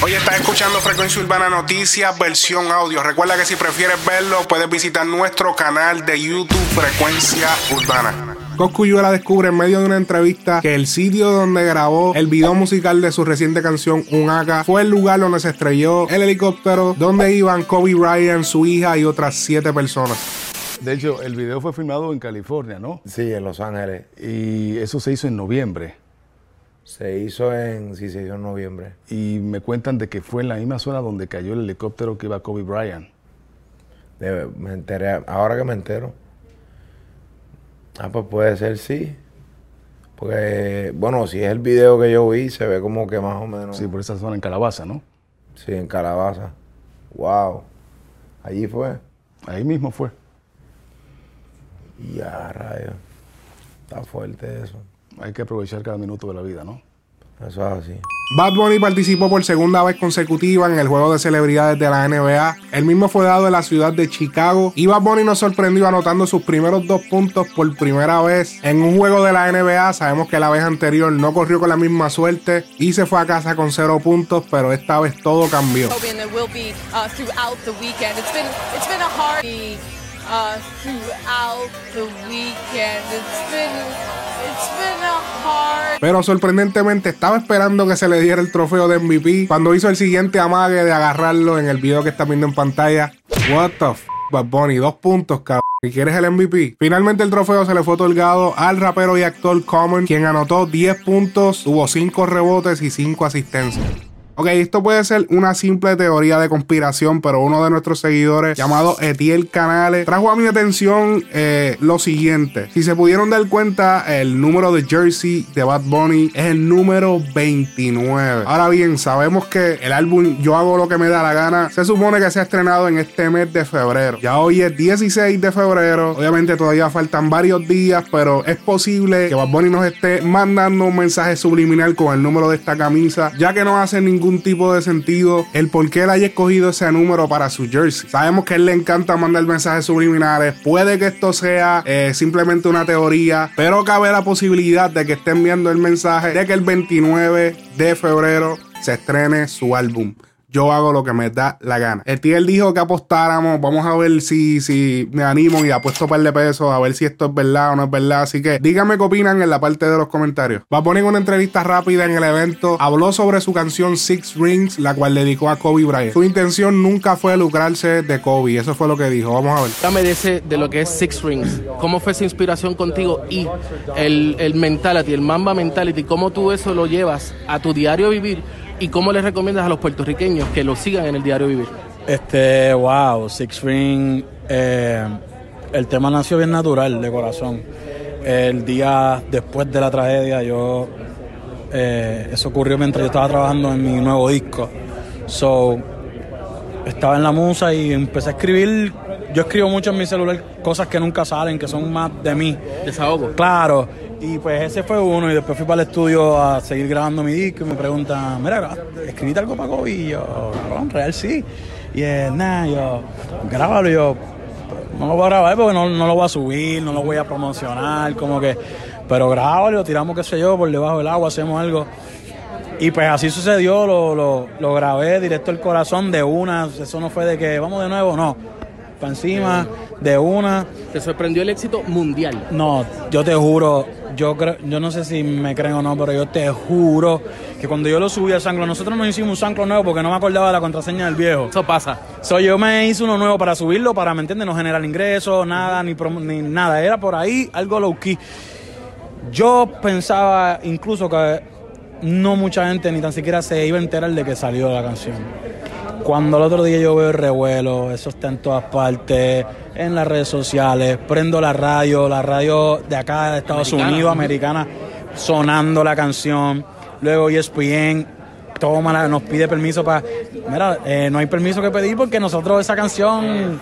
Hoy estás escuchando Frecuencia Urbana Noticias, versión audio. Recuerda que si prefieres verlo, puedes visitar nuestro canal de YouTube Frecuencia Urbana. Coscuyuela descubre en medio de una entrevista que el sitio donde grabó el video musical de su reciente canción Un Aka fue el lugar donde se estrelló el helicóptero donde iban Kobe Bryant, su hija y otras siete personas. De hecho, el video fue filmado en California, ¿no? Sí, en Los Ángeles. Y eso se hizo en noviembre. Se hizo en, sí, se hizo en noviembre. Y me cuentan de que fue en la misma zona donde cayó el helicóptero que iba Kobe Bryant. me enteré, ahora que me entero. Ah, pues puede ser sí. Porque, bueno, si es el video que yo vi, se ve como que más o menos. Sí, por esa zona en Calabaza, ¿no? Sí, en Calabaza. Wow. Allí fue. Ahí mismo fue. Ya, rayo. Está fuerte eso. Hay que aprovechar cada minuto de la vida, ¿no? Eso es así. Bad Bunny participó por segunda vez consecutiva en el juego de celebridades de la NBA. El mismo fue dado en la ciudad de Chicago. Y Bad Bunny nos sorprendió anotando sus primeros dos puntos por primera vez en un juego de la NBA. Sabemos que la vez anterior no corrió con la misma suerte y se fue a casa con cero puntos, pero esta vez todo cambió. Pero sorprendentemente estaba esperando que se le diera el trofeo de MVP cuando hizo el siguiente amague de agarrarlo en el video que está viendo en pantalla. What the f, Bad Bunny, dos puntos, cabrón. ¿Y quieres el MVP? Finalmente el trofeo se le fue otorgado al rapero y actor Common, quien anotó 10 puntos, tuvo 5 rebotes y 5 asistencias. Ok, esto puede ser una simple teoría de conspiración, pero uno de nuestros seguidores, llamado Etiel Canales, trajo a mi atención eh, lo siguiente. Si se pudieron dar cuenta, el número de jersey de Bad Bunny es el número 29. Ahora bien, sabemos que el álbum Yo hago lo que me da la gana se supone que se ha estrenado en este mes de febrero. Ya hoy es 16 de febrero. Obviamente todavía faltan varios días, pero es posible que Bad Bunny nos esté mandando un mensaje subliminal con el número de esta camisa, ya que no hace ningún tipo de sentido el por qué él haya escogido ese número para su jersey. Sabemos que él le encanta mandar mensajes subliminales. Puede que esto sea eh, simplemente una teoría, pero cabe la posibilidad de que estén viendo el mensaje de que el 29 de febrero se estrene su álbum yo hago lo que me da la gana. El tío dijo que apostáramos, vamos a ver si, si me animo y apuesto un par de pesos, a ver si esto es verdad o no es verdad. Así que díganme qué opinan en la parte de los comentarios. Va a poner una entrevista rápida en el evento, habló sobre su canción Six Rings, la cual dedicó a Kobe Bryant. Su intención nunca fue lucrarse de Kobe, eso fue lo que dijo. Vamos a ver. Dame de, ese, de lo que es Six Rings, cómo fue esa inspiración contigo y el, el mentality, el Mamba mentality, cómo tú eso lo llevas a tu diario vivir ¿Y cómo les recomiendas a los puertorriqueños que lo sigan en el diario vivir? Este, wow, Six Ring, eh, el tema nació bien natural, de corazón. El día después de la tragedia, yo, eh, eso ocurrió mientras yo estaba trabajando en mi nuevo disco. So, estaba en la musa y empecé a escribir. Yo escribo mucho en mi celular cosas que nunca salen, que son más de mí. Desahogo. Claro. Y pues ese fue uno, y después fui para el estudio a seguir grabando mi disco y me preguntan, mira, ¿escribiste algo para Kobe? Y yo, en real sí. Y él, nada, yo, grábalo, yo, no lo voy a grabar porque no, lo voy a subir, no lo voy a promocionar, como que, pero grábalo, lo tiramos, qué sé yo, por debajo del agua, hacemos algo. Y pues así sucedió, lo, lo, lo grabé directo al corazón de una, eso no fue de que vamos de nuevo, no para encima de una. ¿Te sorprendió el éxito mundial? No, yo te juro, yo creo, yo no sé si me creen o no, pero yo te juro que cuando yo lo subí al Sanclo, nosotros nos hicimos un Sanclo nuevo porque no me acordaba de la contraseña del viejo. Eso pasa. So, yo me hice uno nuevo para subirlo, para, ¿me entiendes? No generar ingresos, nada, ni, ni nada. Era por ahí algo low key. Yo pensaba incluso que no mucha gente ni tan siquiera se iba a enterar de que salió la canción. Cuando el otro día yo veo el revuelo, eso está en todas partes, en las redes sociales, prendo la radio, la radio de acá de Estados Unidos, americana, sonando la canción. Luego ESPN toma, nos pide permiso para. Mira, eh, no hay permiso que pedir porque nosotros esa canción.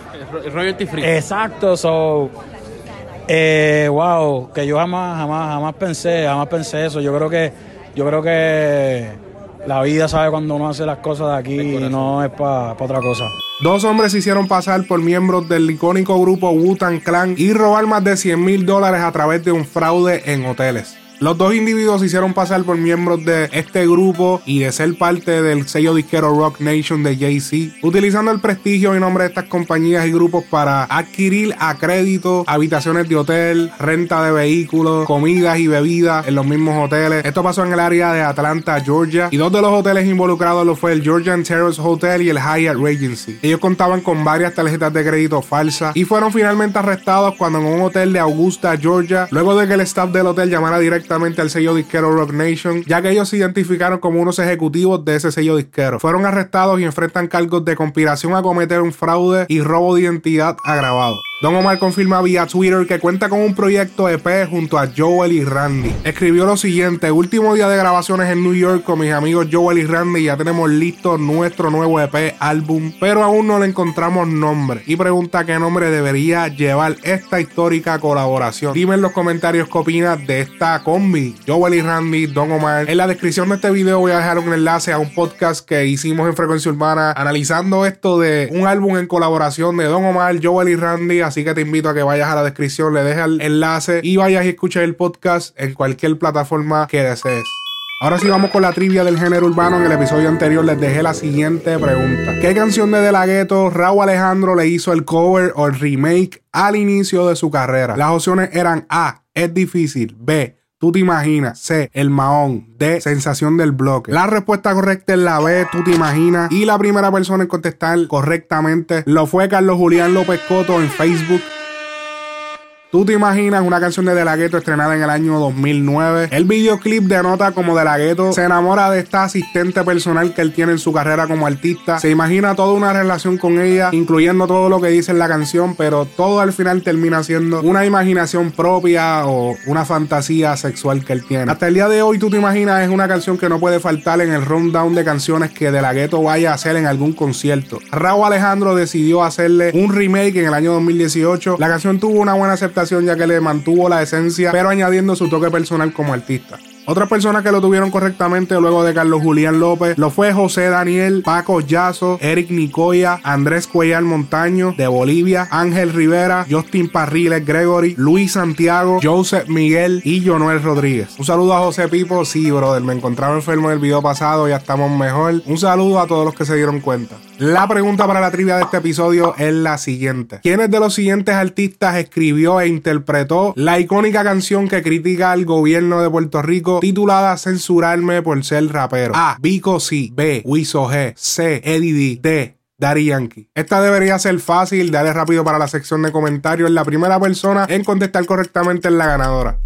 royalty free. Exacto, so. Eh, wow, que yo jamás, jamás, jamás pensé, jamás pensé eso. Yo creo que, yo creo que la vida sabe cuando uno hace las cosas de aquí y no es para otra cosa. Dos hombres se hicieron pasar por miembros del icónico grupo Wu-Tang Clan y robar más de 100 mil dólares a través de un fraude en hoteles. Los dos individuos se hicieron pasar por miembros de este grupo y de ser parte del sello disquero Rock Nation de Jay-Z, utilizando el prestigio y nombre de estas compañías y grupos para adquirir a crédito habitaciones de hotel, renta de vehículos, comidas y bebidas en los mismos hoteles. Esto pasó en el área de Atlanta, Georgia, y dos de los hoteles involucrados lo fue el Georgian Terrace Hotel y el Hyatt Regency. Ellos contaban con varias tarjetas de crédito falsas y fueron finalmente arrestados cuando en un hotel de Augusta, Georgia, luego de que el staff del hotel llamara directamente al sello disquero Rock Nation, ya que ellos se identificaron como unos ejecutivos de ese sello disquero. Fueron arrestados y enfrentan cargos de conspiración a cometer un fraude y robo de identidad agravado. Don Omar confirma vía Twitter que cuenta con un proyecto EP junto a Joel y Randy. Escribió lo siguiente, último día de grabaciones en New York con mis amigos Joel y Randy, ya tenemos listo nuestro nuevo EP álbum, pero aún no le encontramos nombre. Y pregunta qué nombre debería llevar esta histórica colaboración. Dime en los comentarios qué opinas de esta combi, Joel y Randy, Don Omar. En la descripción de este video voy a dejar un enlace a un podcast que hicimos en Frecuencia Urbana analizando esto de un álbum en colaboración de Don Omar, Joel y Randy Así que te invito a que vayas a la descripción, le dejes el enlace y vayas y escuches el podcast en cualquier plataforma que desees. Ahora sí vamos con la trivia del género urbano. En el episodio anterior les dejé la siguiente pregunta. ¿Qué canción de De La Raúl Alejandro le hizo el cover o el remake al inicio de su carrera? Las opciones eran A. Es difícil. B. Tú te imaginas. C. El Mahón. D. Sensación del bloque. La respuesta correcta es la B. Tú te imaginas. Y la primera persona en contestar correctamente lo fue Carlos Julián López Coto en Facebook. Tú te imaginas una canción de De La Ghetto estrenada en el año 2009. El videoclip denota como De La Ghetto se enamora de esta asistente personal que él tiene en su carrera como artista. Se imagina toda una relación con ella, incluyendo todo lo que dice en la canción, pero todo al final termina siendo una imaginación propia o una fantasía sexual que él tiene. Hasta el día de hoy, Tú te imaginas es una canción que no puede faltar en el rundown de canciones que De La Ghetto vaya a hacer en algún concierto. Raúl Alejandro decidió hacerle un remake en el año 2018. La canción tuvo una buena aceptación ya que le mantuvo la esencia, pero añadiendo su toque personal como artista. Otras personas que lo tuvieron correctamente luego de Carlos Julián López lo fue José Daniel, Paco Yazo, Eric Nicoya, Andrés Cuellar Montaño de Bolivia, Ángel Rivera, Justin Parriles Gregory, Luis Santiago, Joseph Miguel y Jonuel Rodríguez. Un saludo a José Pipo, sí, brother, me encontraba enfermo en el video pasado, ya estamos mejor. Un saludo a todos los que se dieron cuenta. La pregunta para la trivia de este episodio es la siguiente. ¿Quiénes de los siguientes artistas escribió e interpretó la icónica canción que critica al gobierno de Puerto Rico titulada Censurarme por ser rapero? A. Vico C. B. Wiso G. C. Eddie D. D. Daddy Yankee. Esta debería ser fácil, dale rápido para la sección de comentarios. La primera persona en contestar correctamente es la ganadora.